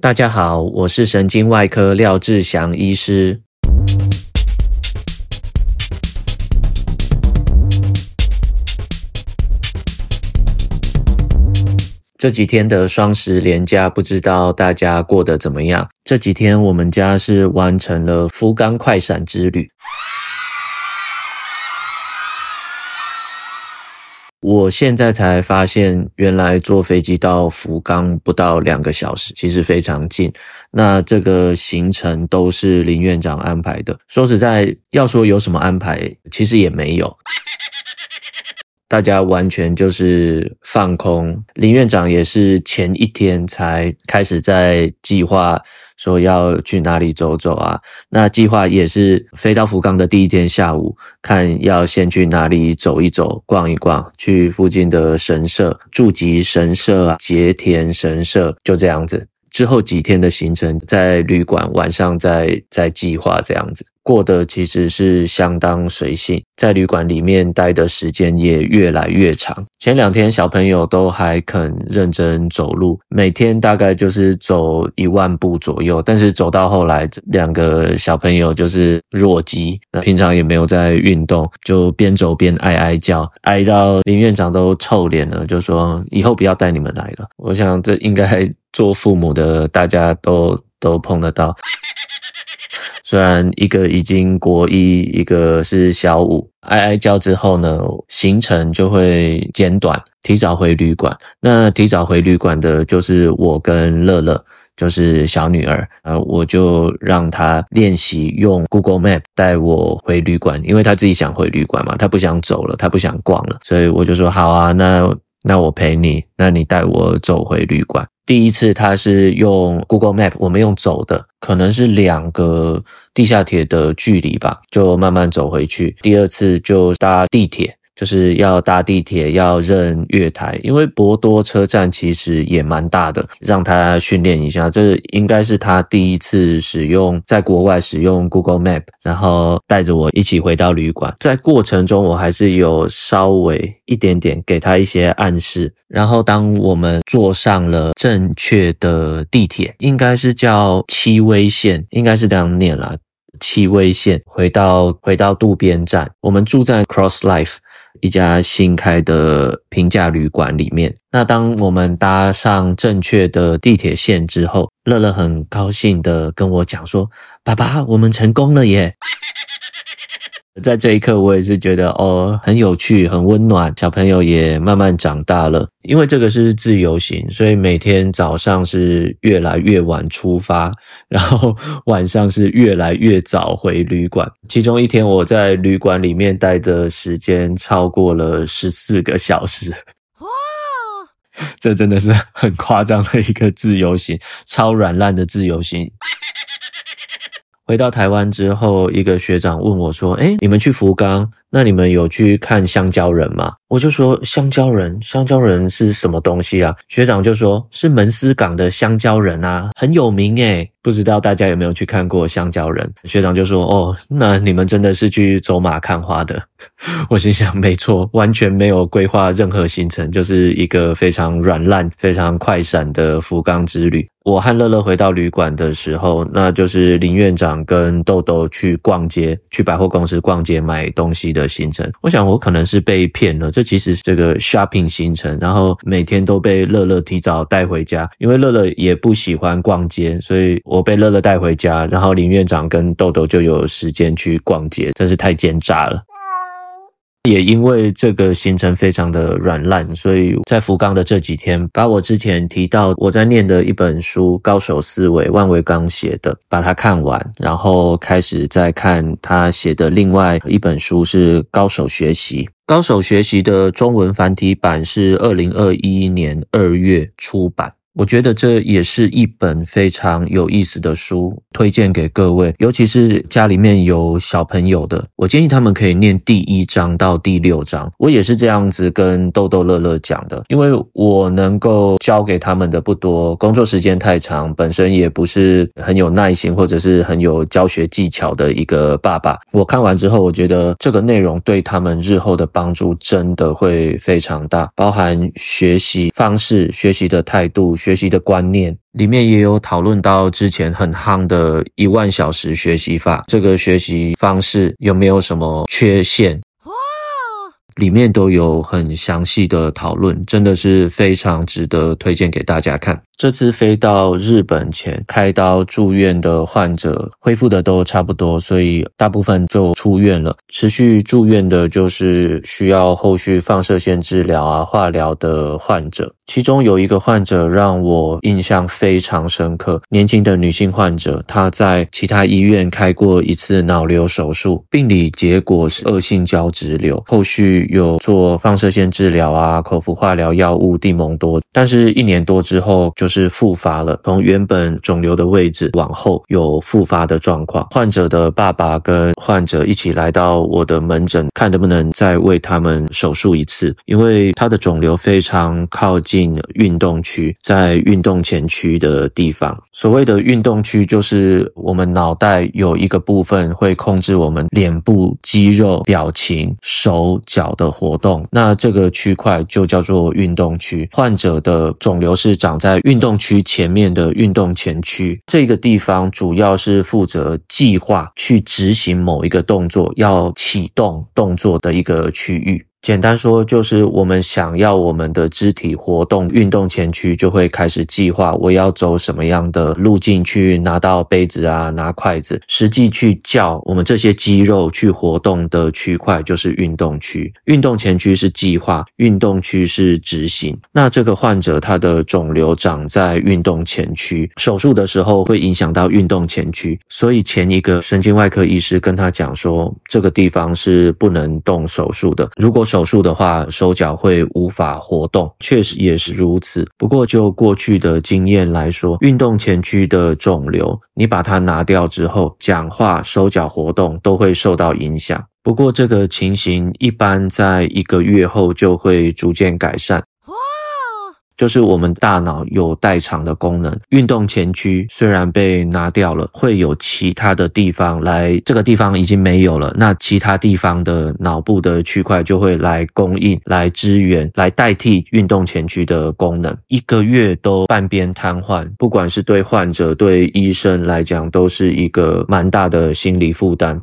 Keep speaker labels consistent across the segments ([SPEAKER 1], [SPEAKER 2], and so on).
[SPEAKER 1] 大家好，我是神经外科廖志祥医师。这几天的双十连假，不知道大家过得怎么样？这几天我们家是完成了福冈快闪之旅。我现在才发现，原来坐飞机到福冈不到两个小时，其实非常近。那这个行程都是林院长安排的。说实在，要说有什么安排，其实也没有。大家完全就是放空。林院长也是前一天才开始在计划。说要去哪里走走啊？那计划也是飞到福冈的第一天下午，看要先去哪里走一走、逛一逛，去附近的神社，住吉神社啊、结田神社，就这样子。之后几天的行程，在旅馆晚上再再计划这样子。过得其实是相当随性，在旅馆里面待的时间也越来越长。前两天小朋友都还肯认真走路，每天大概就是走一万步左右。但是走到后来，两个小朋友就是弱鸡，平常也没有在运动，就边走边哀哀叫，哀到林院长都臭脸了，就说以后不要带你们来了。我想这应该做父母的大家都都碰得到。虽然一个已经国一，一个是小五，挨挨教之后呢，行程就会减短，提早回旅馆。那提早回旅馆的就是我跟乐乐，就是小女儿。呃，我就让她练习用 Google Map 带我回旅馆，因为她自己想回旅馆嘛，她不想走了，她不想逛了，所以我就说好啊，那那我陪你，那你带我走回旅馆。第一次他是用 Google Map，我们用走的，可能是两个地下铁的距离吧，就慢慢走回去。第二次就搭地铁。就是要搭地铁，要认月台，因为博多车站其实也蛮大的，让他训练一下。这应该是他第一次使用在国外使用 Google Map，然后带着我一起回到旅馆。在过程中，我还是有稍微一点点给他一些暗示。然后当我们坐上了正确的地铁，应该是叫七威线，应该是这样念啦，七威线。回到回到渡边站，我们住在 Cross Life。一家新开的平价旅馆里面，那当我们搭上正确的地铁线之后，乐乐很高兴的跟我讲说：“爸爸，我们成功了耶！”在这一刻，我也是觉得哦，很有趣，很温暖。小朋友也慢慢长大了，因为这个是自由行，所以每天早上是越来越晚出发，然后晚上是越来越早回旅馆。其中一天，我在旅馆里面待的时间超过了十四个小时。哇，这真的是很夸张的一个自由行，超软烂的自由行。回到台湾之后，一个学长问我说：“诶，你们去福冈，那你们有去看香蕉人吗？”我就说：“香蕉人，香蕉人是什么东西啊？”学长就说：“是门司港的香蕉人啊，很有名诶。不知道大家有没有去看过香蕉人？”学长就说：“哦，那你们真的是去走马看花的。”我心想：“没错，完全没有规划任何行程，就是一个非常软烂、非常快闪的福冈之旅。”我和乐乐回到旅馆的时候，那就是林院长跟豆豆去逛街，去百货公司逛街买东西的行程。我想我可能是被骗了，这其实是这个 shopping 行程，然后每天都被乐乐提早带回家，因为乐乐也不喜欢逛街，所以我被乐乐带回家，然后林院长跟豆豆就有时间去逛街，真是太奸诈了。也因为这个行程非常的软烂，所以在福冈的这几天，把我之前提到我在念的一本书《高手思维》，万维刚写的，把它看完，然后开始再看他写的另外一本书是《高手学习》。《高手学习》的中文繁体版是二零二一年二月出版。我觉得这也是一本非常有意思的书，推荐给各位，尤其是家里面有小朋友的，我建议他们可以念第一章到第六章。我也是这样子跟豆豆乐乐讲的，因为我能够教给他们的不多，工作时间太长，本身也不是很有耐心或者是很有教学技巧的一个爸爸。我看完之后，我觉得这个内容对他们日后的帮助真的会非常大，包含学习方式、学习的态度。学习的观念，里面也有讨论到之前很夯的一万小时学习法，这个学习方式有没有什么缺陷？里面都有很详细的讨论，真的是非常值得推荐给大家看。这次飞到日本前，开刀住院的患者恢复的都差不多，所以大部分就出院了。持续住院的就是需要后续放射线治疗啊、化疗的患者。其中有一个患者让我印象非常深刻，年轻的女性患者，她在其他医院开过一次脑瘤手术，病理结果是恶性胶质瘤，后续有做放射线治疗啊、口服化疗药物地蒙多，但是一年多之后就是复发了，从原本肿瘤的位置往后有复发的状况。患者的爸爸跟患者一起来到我的门诊，看能不能再为他们手术一次，因为他的肿瘤非常靠近运动区，在运动前区的地方。所谓的运动区，就是我们脑袋有一个部分会控制我们脸部肌肉、表情、手脚的活动，那这个区块就叫做运动区。患者的肿瘤是长在运动区前面的运动前区，这个地方主要是负责计划去执行某一个动作，要启动动作的一个区域。简单说，就是我们想要我们的肢体活动，运动前驱就会开始计划，我要走什么样的路径去拿到杯子啊，拿筷子。实际去叫我们这些肌肉去活动的区块，就是运动区。运动前区是计划，运动区是执行。那这个患者他的肿瘤长在运动前区，手术的时候会影响到运动前区，所以前一个神经外科医师跟他讲说，这个地方是不能动手术的。如果手术的话，手脚会无法活动，确实也是如此。不过就过去的经验来说，运动前区的肿瘤，你把它拿掉之后，讲话、手脚活动都会受到影响。不过这个情形一般在一个月后就会逐渐改善。就是我们大脑有代偿的功能，运动前区虽然被拿掉了，会有其他的地方来，这个地方已经没有了，那其他地方的脑部的区块就会来供应、来支援、来代替运动前区的功能。一个月都半边瘫痪，不管是对患者、对医生来讲，都是一个蛮大的心理负担。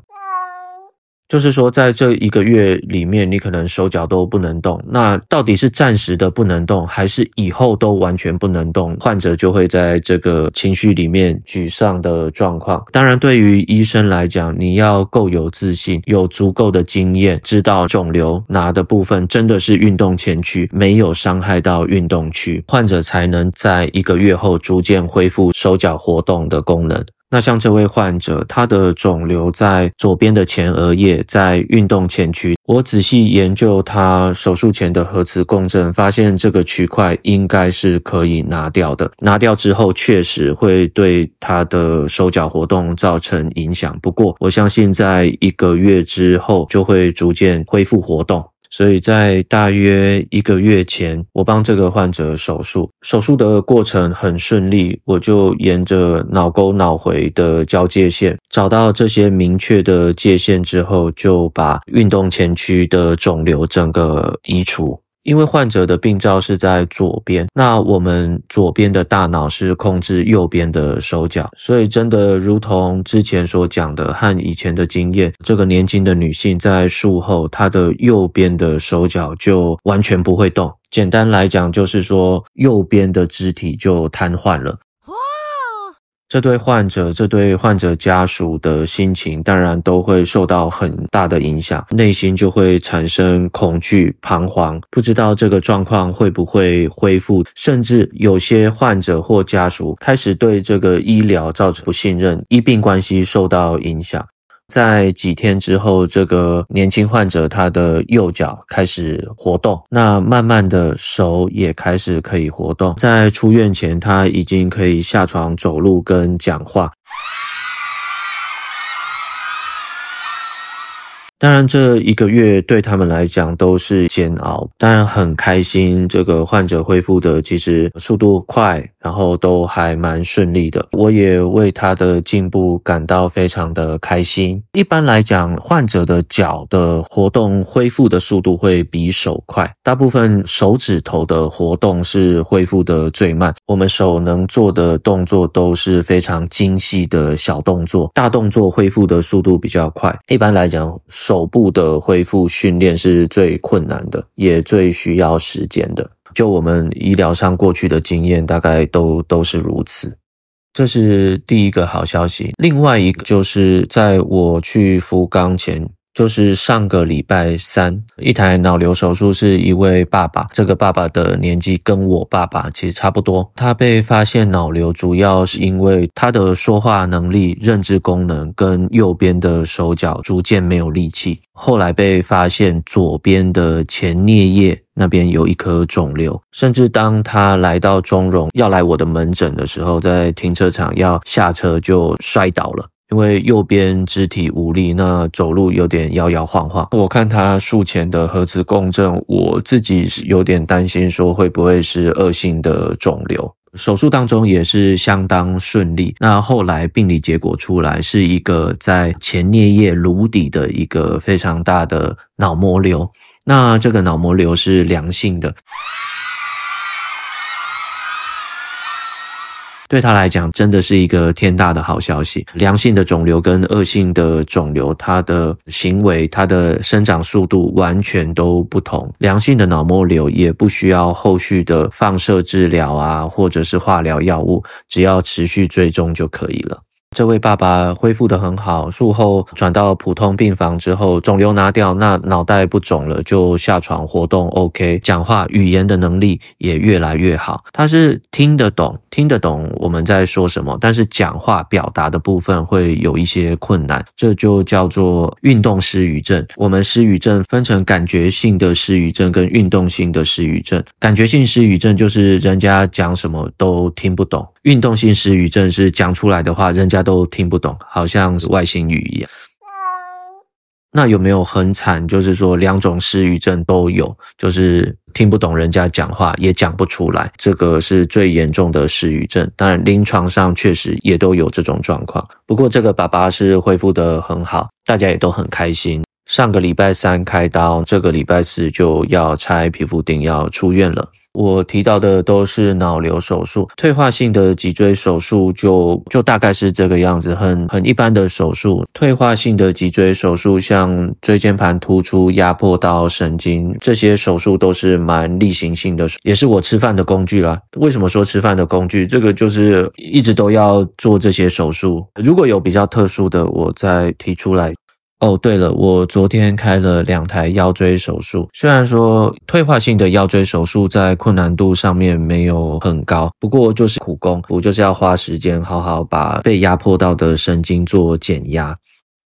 [SPEAKER 1] 就是说，在这一个月里面，你可能手脚都不能动。那到底是暂时的不能动，还是以后都完全不能动？患者就会在这个情绪里面沮丧的状况。当然，对于医生来讲，你要够有自信，有足够的经验，知道肿瘤拿的部分真的是运动前区，没有伤害到运动区，患者才能在一个月后逐渐恢复手脚活动的功能。那像这位患者，他的肿瘤在左边的前额叶，在运动前区。我仔细研究他手术前的核磁共振，发现这个区块应该是可以拿掉的。拿掉之后，确实会对他的手脚活动造成影响。不过，我相信在一个月之后，就会逐渐恢复活动。所以在大约一个月前，我帮这个患者手术，手术的过程很顺利，我就沿着脑沟脑回的交界线，找到这些明确的界限之后，就把运动前区的肿瘤整个移除。因为患者的病灶是在左边，那我们左边的大脑是控制右边的手脚，所以真的如同之前所讲的和以前的经验，这个年轻的女性在术后，她的右边的手脚就完全不会动。简单来讲，就是说右边的肢体就瘫痪了。这对患者、这对患者家属的心情，当然都会受到很大的影响，内心就会产生恐惧、彷徨，不知道这个状况会不会恢复，甚至有些患者或家属开始对这个医疗造成不信任，医病关系受到影响。在几天之后，这个年轻患者他的右脚开始活动，那慢慢的手也开始可以活动。在出院前，他已经可以下床走路跟讲话。当然，这一个月对他们来讲都是煎熬。当然很开心，这个患者恢复的其实速度快，然后都还蛮顺利的。我也为他的进步感到非常的开心。一般来讲，患者的脚的活动恢复的速度会比手快，大部分手指头的活动是恢复的最慢。我们手能做的动作都是非常精细的小动作，大动作恢复的速度比较快。一般来讲，手部的恢复训练是最困难的，也最需要时间的。就我们医疗上过去的经验，大概都都是如此。这是第一个好消息。另外一个就是在我去福冈前。就是上个礼拜三，一台脑瘤手术，是一位爸爸。这个爸爸的年纪跟我爸爸其实差不多。他被发现脑瘤，主要是因为他的说话能力、认知功能跟右边的手脚逐渐没有力气。后来被发现左边的前颞叶那边有一颗肿瘤，甚至当他来到中荣要来我的门诊的时候，在停车场要下车就摔倒了。因为右边肢体无力，那走路有点摇摇晃晃。我看他术前的核磁共振，我自己是有点担心，说会不会是恶性的肿瘤。手术当中也是相当顺利。那后来病理结果出来，是一个在前颞叶颅底的一个非常大的脑膜瘤。那这个脑膜瘤是良性的。对他来讲，真的是一个天大的好消息。良性的肿瘤跟恶性的肿瘤，它的行为、它的生长速度完全都不同。良性的脑膜瘤也不需要后续的放射治疗啊，或者是化疗药物，只要持续追踪就可以了。这位爸爸恢复得很好，术后转到普通病房之后，肿瘤拿掉，那脑袋不肿了，就下床活动 OK，讲话语言的能力也越来越好。他是听得懂，听得懂我们在说什么，但是讲话表达的部分会有一些困难，这就叫做运动失语症。我们失语症分成感觉性的失语症跟运动性的失语症。感觉性失语症就是人家讲什么都听不懂。运动性失语症是讲出来的话，人家都听不懂，好像是外星语一样。那有没有很惨？就是说两种失语症都有，就是听不懂人家讲话，也讲不出来，这个是最严重的失语症。当然，临床上确实也都有这种状况。不过这个爸爸是恢复得很好，大家也都很开心。上个礼拜三开刀，这个礼拜四就要拆皮肤顶，要出院了。我提到的都是脑瘤手术，退化性的脊椎手术就就大概是这个样子，很很一般的手术。退化性的脊椎手术，像椎间盘突出、压迫到神经，这些手术都是蛮例行性的，也是我吃饭的工具啦。为什么说吃饭的工具？这个就是一直都要做这些手术。如果有比较特殊的，我再提出来。哦，对了，我昨天开了两台腰椎手术。虽然说退化性的腰椎手术在困难度上面没有很高，不过就是苦工，我就是要花时间好好把被压迫到的神经做减压。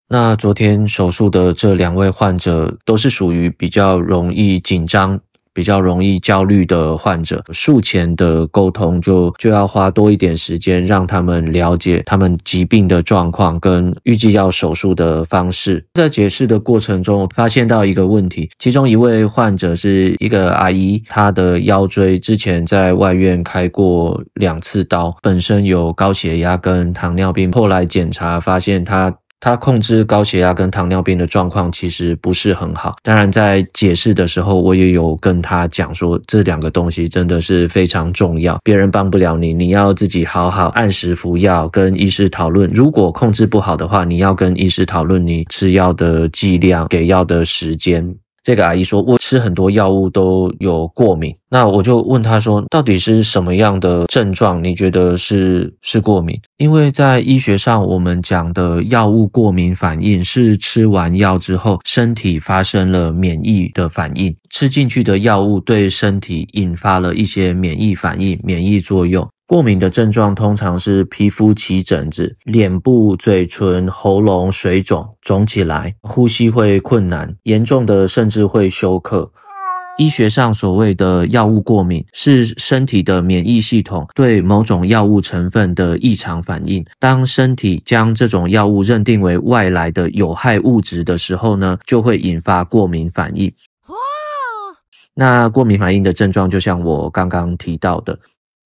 [SPEAKER 1] 那昨天手术的这两位患者都是属于比较容易紧张。比较容易焦虑的患者，术前的沟通就就要花多一点时间，让他们了解他们疾病的状况跟预计要手术的方式。在解释的过程中，发现到一个问题，其中一位患者是一个阿姨，她的腰椎之前在外院开过两次刀，本身有高血压跟糖尿病，后来检查发现她。他控制高血压跟糖尿病的状况其实不是很好。当然，在解释的时候，我也有跟他讲说，这两个东西真的是非常重要，别人帮不了你，你要自己好好按时服药，跟医师讨论。如果控制不好的话，你要跟医师讨论你吃药的剂量、给药的时间。这个阿姨说，我吃很多药物都有过敏。那我就问她说，到底是什么样的症状？你觉得是是过敏？因为在医学上，我们讲的药物过敏反应是吃完药之后，身体发生了免疫的反应，吃进去的药物对身体引发了一些免疫反应、免疫作用。过敏的症状通常是皮肤起疹子，脸部、嘴唇、喉咙水肿，肿起来，呼吸会困难，严重的甚至会休克。医学上所谓的药物过敏，是身体的免疫系统对某种药物成分的异常反应。当身体将这种药物认定为外来的有害物质的时候呢，就会引发过敏反应。那过敏反应的症状，就像我刚刚提到的。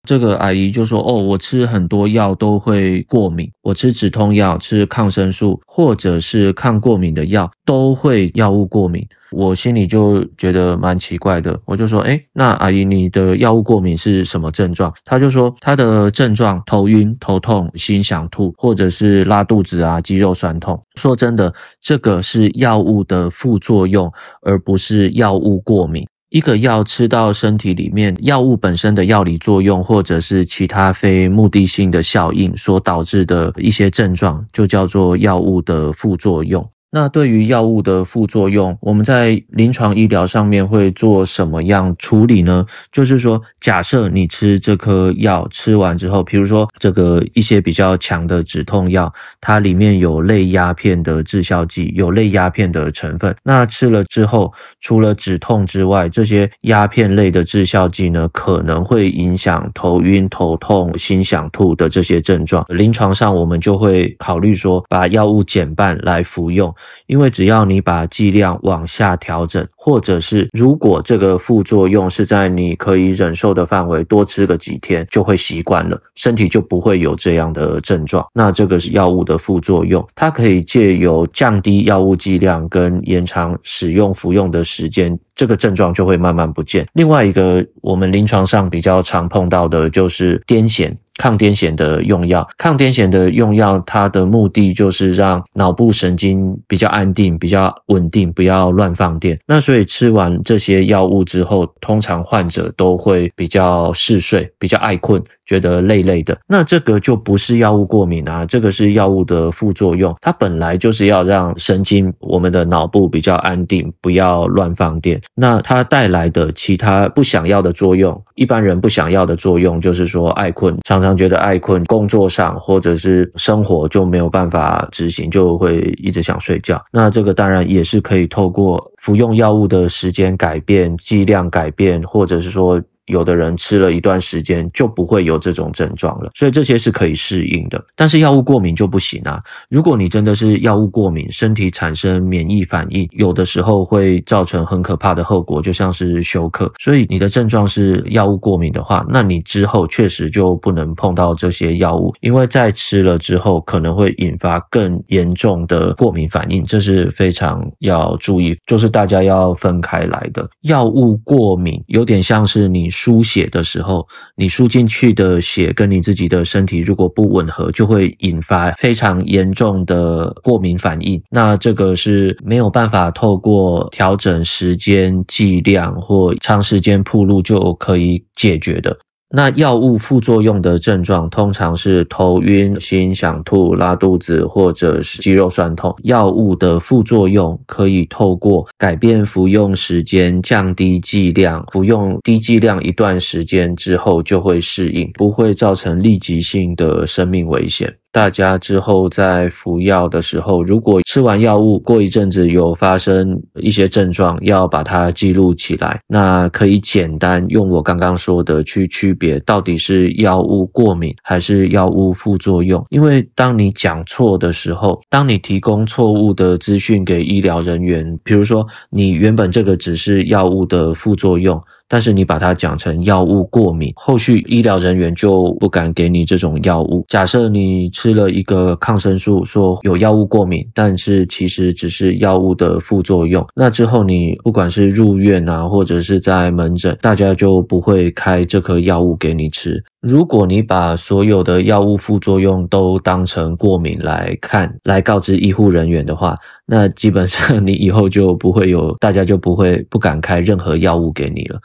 [SPEAKER 1] 这个阿姨就说：“哦，我吃很多药都会过敏，我吃止痛药、吃抗生素或者是抗过敏的药都会药物过敏。”我心里就觉得蛮奇怪的，我就说：“诶，那阿姨你的药物过敏是什么症状？”她就说：“她的症状头晕、头痛、心想吐，或者是拉肚子啊、肌肉酸痛。”说真的，这个是药物的副作用，而不是药物过敏。一个药吃到身体里面，药物本身的药理作用，或者是其他非目的性的效应所导致的一些症状，就叫做药物的副作用。那对于药物的副作用，我们在临床医疗上面会做什么样处理呢？就是说，假设你吃这颗药吃完之后，比如说这个一些比较强的止痛药，它里面有类鸦片的致效剂，有类鸦片的成分。那吃了之后，除了止痛之外，这些鸦片类的致效剂呢，可能会影响头晕、头痛、心想吐的这些症状。临床上，我们就会考虑说，把药物减半来服用。因为只要你把剂量往下调整，或者是如果这个副作用是在你可以忍受的范围，多吃个几天就会习惯了，身体就不会有这样的症状。那这个是药物的副作用，它可以借由降低药物剂量跟延长使用服用的时间，这个症状就会慢慢不见。另外一个我们临床上比较常碰到的就是癫痫。抗癫痫的用药，抗癫痫的用药，它的目的就是让脑部神经比较安定、比较稳定，不要乱放电。那所以吃完这些药物之后，通常患者都会比较嗜睡、比较爱困，觉得累累的。那这个就不是药物过敏啊，这个是药物的副作用。它本来就是要让神经、我们的脑部比较安定，不要乱放电。那它带来的其他不想要的作用，一般人不想要的作用，就是说爱困，常常。觉得爱困，工作上或者是生活就没有办法执行，就会一直想睡觉。那这个当然也是可以透过服用药物的时间改变、剂量改变，或者是说。有的人吃了一段时间就不会有这种症状了，所以这些是可以适应的。但是药物过敏就不行啊！如果你真的是药物过敏，身体产生免疫反应，有的时候会造成很可怕的后果，就像是休克。所以你的症状是药物过敏的话，那你之后确实就不能碰到这些药物，因为在吃了之后可能会引发更严重的过敏反应，这是非常要注意，就是大家要分开来的。药物过敏有点像是你。输血的时候，你输进去的血跟你自己的身体如果不吻合，就会引发非常严重的过敏反应。那这个是没有办法透过调整时间、剂量或长时间铺路就可以解决的。那药物副作用的症状通常是头晕、心想吐、拉肚子或者是肌肉酸痛。药物的副作用可以透过改变服用时间、降低剂量，服用低剂量一段时间之后就会适应，不会造成立即性的生命危险。大家之后在服药的时候，如果吃完药物过一阵子有发生一些症状，要把它记录起来。那可以简单用我刚刚说的去区别到底是药物过敏还是药物副作用。因为当你讲错的时候，当你提供错误的资讯给医疗人员，比如说你原本这个只是药物的副作用。但是你把它讲成药物过敏，后续医疗人员就不敢给你这种药物。假设你吃了一个抗生素，说有药物过敏，但是其实只是药物的副作用。那之后你不管是入院啊，或者是在门诊，大家就不会开这颗药物给你吃。如果你把所有的药物副作用都当成过敏来看，来告知医护人员的话，那基本上你以后就不会有，大家就不会不敢开任何药物给你了。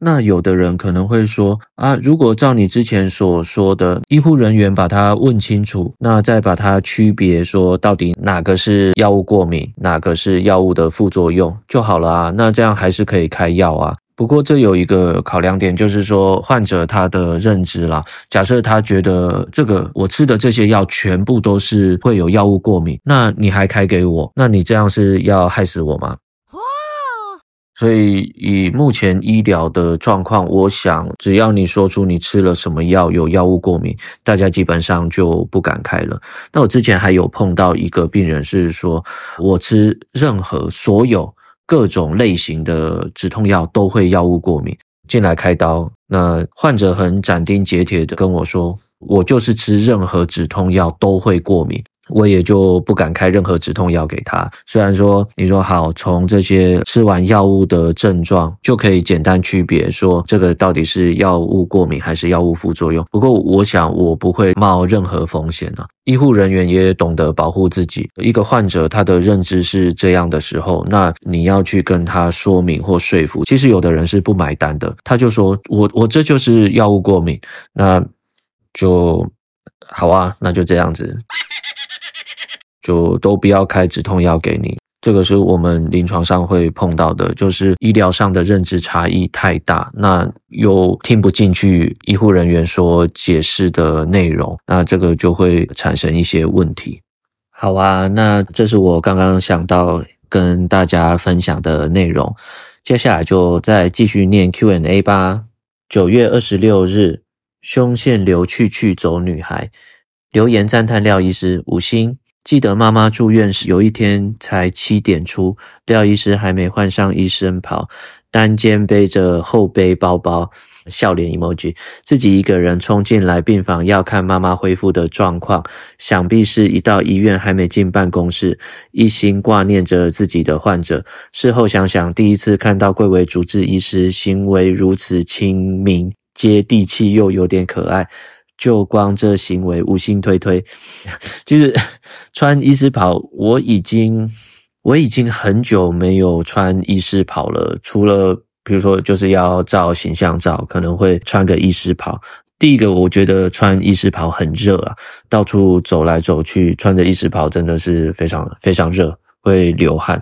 [SPEAKER 1] 那有的人可能会说啊，如果照你之前所说的，医护人员把它问清楚，那再把它区别说到底哪个是药物过敏，哪个是药物的副作用就好了啊。那这样还是可以开药啊。不过这有一个考量点，就是说患者他的认知啦。假设他觉得这个我吃的这些药全部都是会有药物过敏，那你还开给我，那你这样是要害死我吗？所以以目前医疗的状况，我想只要你说出你吃了什么药，有药物过敏，大家基本上就不敢开了。那我之前还有碰到一个病人是说，我吃任何所有各种类型的止痛药都会药物过敏，进来开刀，那患者很斩钉截铁的跟我说，我就是吃任何止痛药都会过敏。我也就不敢开任何止痛药给他。虽然说你说好，从这些吃完药物的症状就可以简单区别说这个到底是药物过敏还是药物副作用。不过我想我不会冒任何风险啊。医护人员也懂得保护自己。一个患者他的认知是这样的时候，那你要去跟他说明或说服，其实有的人是不买单的。他就说我我这就是药物过敏，那就好啊，那就这样子。就都不要开止痛药给你，这个是我们临床上会碰到的，就是医疗上的认知差异太大，那又听不进去医护人员所解释的内容，那这个就会产生一些问题。好啊，那这是我刚刚想到跟大家分享的内容，接下来就再继续念 Q&A 吧。九月二十六日，胸腺瘤去去走女孩留言赞叹廖医师五星。记得妈妈住院时，有一天才七点出，廖医师还没换上医生袍，单肩背着后背包包，笑脸 emoji，自己一个人冲进来病房，要看妈妈恢复的状况。想必是一到医院还没进办公室，一心挂念着自己的患者。事后想想，第一次看到贵为主治医师，行为如此亲民、接地气，又有点可爱。就光这行为，五星推推。其 实穿医师袍，我已经我已经很久没有穿医师袍了。除了比如说就是要照形象照，可能会穿个医师袍。第一个，我觉得穿医师袍很热啊，到处走来走去，穿着医师袍真的是非常非常热，会流汗。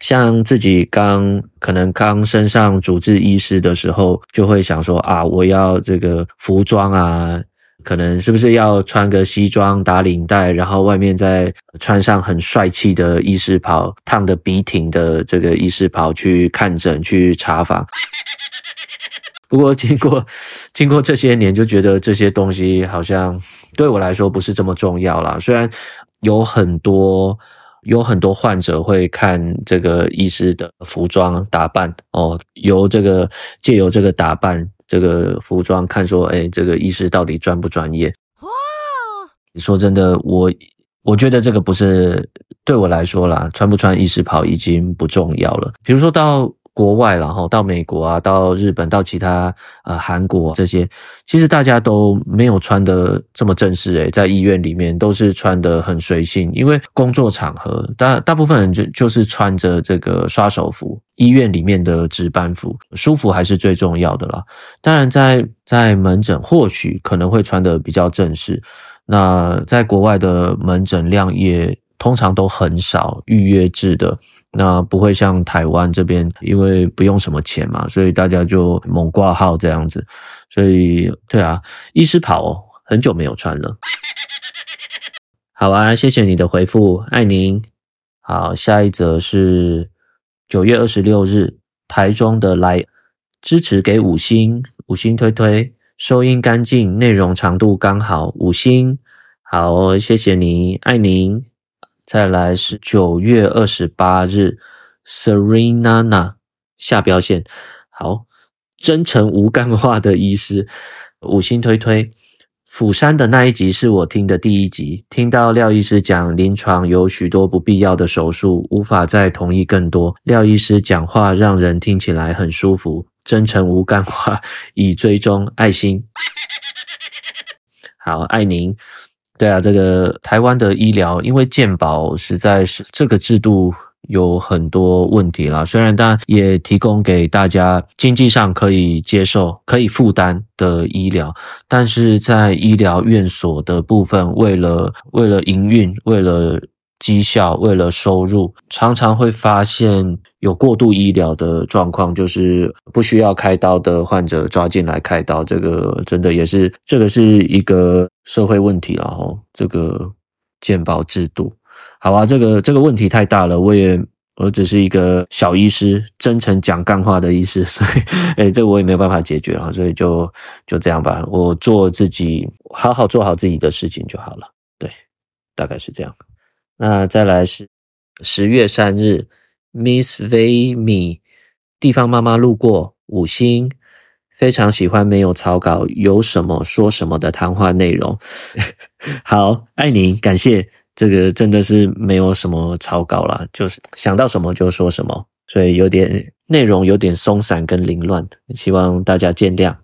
[SPEAKER 1] 像自己刚可能刚升上主治医师的时候，就会想说啊，我要这个服装啊。可能是不是要穿个西装打领带，然后外面再穿上很帅气的医师袍，烫的笔挺的这个医师袍去看诊去查房。不过经过经过这些年，就觉得这些东西好像对我来说不是这么重要啦。虽然有很多有很多患者会看这个医师的服装打扮哦，由这个借由这个打扮。这个服装看说，哎，这个医师到底专不专业？哇！你说真的，我我觉得这个不是对我来说啦，穿不穿医师袍已经不重要了。比如说到。国外，然后到美国啊，到日本，到其他呃韩国这些，其实大家都没有穿得这么正式诶，在医院里面都是穿得很随性，因为工作场合，大大部分人就就是穿着这个刷手服，医院里面的值班服，舒服还是最重要的啦。当然在，在在门诊或许可能会穿得比较正式，那在国外的门诊量也通常都很少，预约制的。那不会像台湾这边，因为不用什么钱嘛，所以大家就猛挂号这样子。所以，对啊，医师袍很久没有穿了。好啊，谢谢你的回复，爱您。好，下一则是九月二十六日，台中的来支持给五星，五星推推，收音干净，内容长度刚好，五星。好，谢谢你，爱您。再来是九月二十八日，Serenana 下标线，好，真诚无干话的医师，五星推推。釜山的那一集是我听的第一集，听到廖医师讲临床有许多不必要的手术，无法再同意更多。廖医师讲话让人听起来很舒服，真诚无干话，已追踪爱心。好，爱您。对啊，这个台湾的医疗，因为健保实在是这个制度有很多问题啦。虽然当然也提供给大家经济上可以接受、可以负担的医疗，但是在医疗院所的部分，为了为了营运，为了绩效，为了收入，常常会发现有过度医疗的状况，就是不需要开刀的患者抓进来开刀，这个真的也是这个是一个社会问题了齁。这个健保制度，好啊，这个这个问题太大了，我也我只是一个小医师，真诚讲干话的医师，所以，诶，这我也没有办法解决啊，所以就就这样吧，我做自己，好好做好自己的事情就好了。对，大概是这样。那再来是十月三日，Miss Vay 地方妈妈路过五星，非常喜欢没有草稿，有什么说什么的谈话内容。好，爱你，感谢。这个真的是没有什么草稿啦，就是想到什么就说什么，所以有点内容有点松散跟凌乱，希望大家见谅。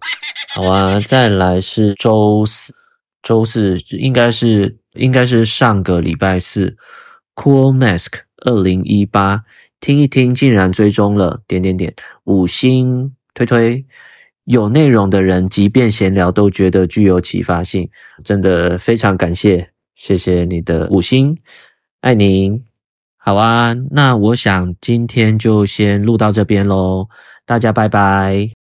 [SPEAKER 1] 好啊，再来是周四，周四应该是应该是上个礼拜四，Cool Mask 二零一八，听一听竟然追踪了点点点五星推推，有内容的人即便闲聊都觉得具有启发性，真的非常感谢。谢谢你的五星，爱您。好啊，那我想今天就先录到这边喽，大家拜拜。